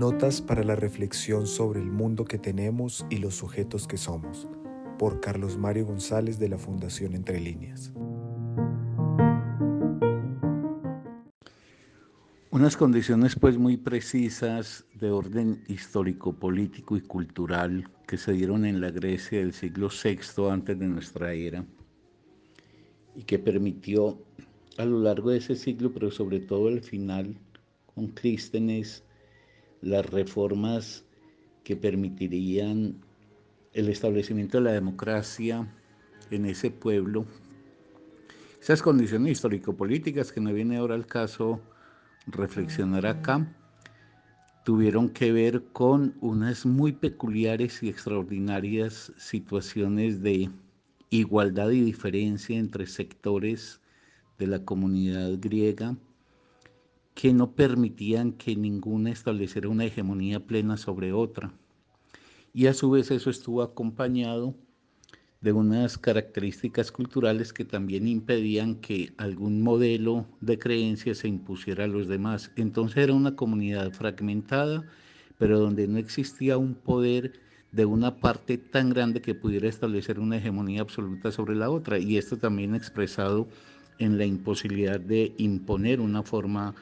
Notas para la reflexión sobre el mundo que tenemos y los sujetos que somos, por Carlos Mario González de la Fundación Entre Líneas. Unas condiciones pues muy precisas de orden histórico, político y cultural que se dieron en la Grecia del siglo VI antes de nuestra era y que permitió a lo largo de ese siglo, pero sobre todo al final, con Clístenes, las reformas que permitirían el establecimiento de la democracia en ese pueblo. Esas condiciones histórico-políticas que no viene ahora al caso reflexionar acá, tuvieron que ver con unas muy peculiares y extraordinarias situaciones de igualdad y diferencia entre sectores de la comunidad griega que no permitían que ninguna estableciera una hegemonía plena sobre otra. Y a su vez eso estuvo acompañado de unas características culturales que también impedían que algún modelo de creencia se impusiera a los demás. Entonces era una comunidad fragmentada, pero donde no existía un poder de una parte tan grande que pudiera establecer una hegemonía absoluta sobre la otra. Y esto también expresado en la imposibilidad de imponer una forma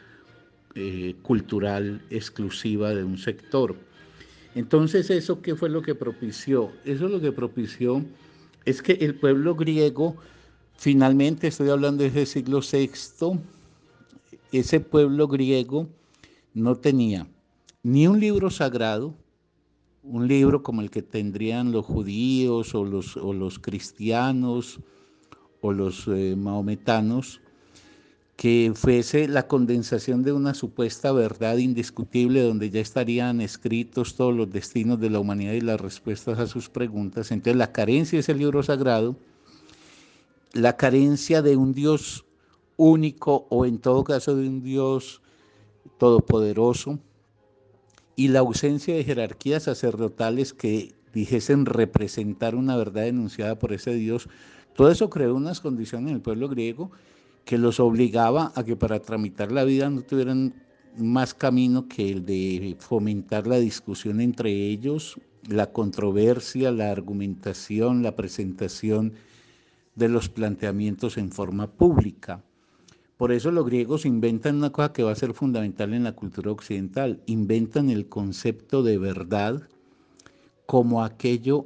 eh, cultural exclusiva de un sector. Entonces, ¿eso qué fue lo que propició? Eso es lo que propició es que el pueblo griego, finalmente estoy hablando desde el siglo VI, ese pueblo griego no tenía ni un libro sagrado, un libro como el que tendrían los judíos o los, o los cristianos o los eh, maometanos, que fuese la condensación de una supuesta verdad indiscutible donde ya estarían escritos todos los destinos de la humanidad y las respuestas a sus preguntas. Entonces la carencia de ese libro sagrado, la carencia de un Dios único o en todo caso de un Dios todopoderoso. Y la ausencia de jerarquías sacerdotales que dijesen representar una verdad enunciada por ese Dios, todo eso creó unas condiciones en el pueblo griego que los obligaba a que para tramitar la vida no tuvieran más camino que el de fomentar la discusión entre ellos, la controversia, la argumentación, la presentación de los planteamientos en forma pública. Por eso los griegos inventan una cosa que va a ser fundamental en la cultura occidental, inventan el concepto de verdad como aquello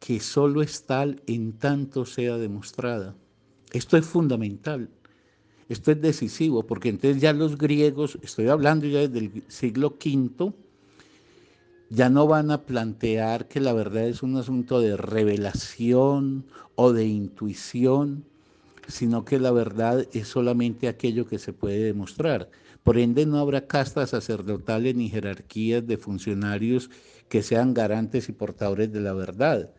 que solo es tal en tanto sea demostrada. Esto es fundamental. Esto es decisivo porque entonces ya los griegos, estoy hablando ya desde el siglo V, ya no van a plantear que la verdad es un asunto de revelación o de intuición, sino que la verdad es solamente aquello que se puede demostrar. Por ende, no habrá castas sacerdotales ni jerarquías de funcionarios que sean garantes y portadores de la verdad,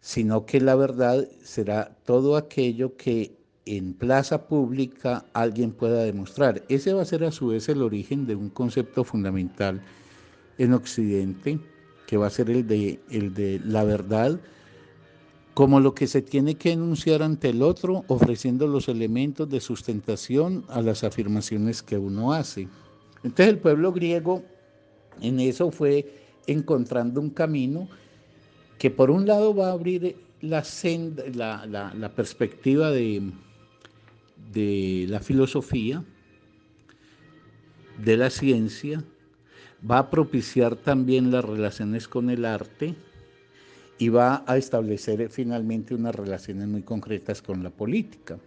sino que la verdad será todo aquello que en plaza pública alguien pueda demostrar. Ese va a ser a su vez el origen de un concepto fundamental en Occidente, que va a ser el de, el de la verdad como lo que se tiene que enunciar ante el otro, ofreciendo los elementos de sustentación a las afirmaciones que uno hace. Entonces el pueblo griego en eso fue encontrando un camino que por un lado va a abrir la, la, la perspectiva de, de la filosofía, de la ciencia, va a propiciar también las relaciones con el arte y va a establecer finalmente unas relaciones muy concretas con la política.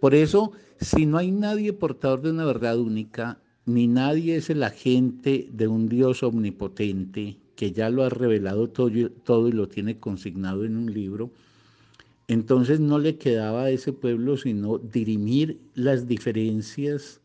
Por eso, si no hay nadie portador de una verdad única, ni nadie es el agente de un Dios omnipotente que ya lo ha revelado todo, todo y lo tiene consignado en un libro, entonces no le quedaba a ese pueblo sino dirimir las diferencias,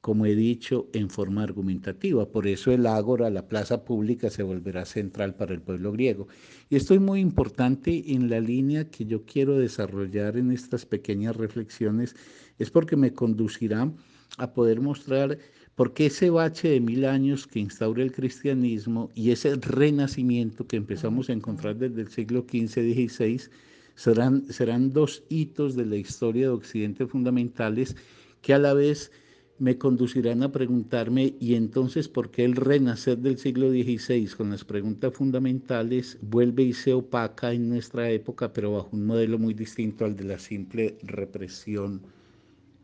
como he dicho, en forma argumentativa. Por eso el ágora, la plaza pública, se volverá central para el pueblo griego. Y esto es muy importante en la línea que yo quiero desarrollar en estas pequeñas reflexiones, es porque me conducirá a poder mostrar por qué ese bache de mil años que instaura el cristianismo y ese renacimiento que empezamos a encontrar desde el siglo XV-XVI, serán, serán dos hitos de la historia de Occidente fundamentales que a la vez me conducirán a preguntarme, ¿y entonces por qué el renacer del siglo XVI con las preguntas fundamentales vuelve y se opaca en nuestra época, pero bajo un modelo muy distinto al de la simple represión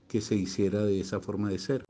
que se hiciera de esa forma de ser?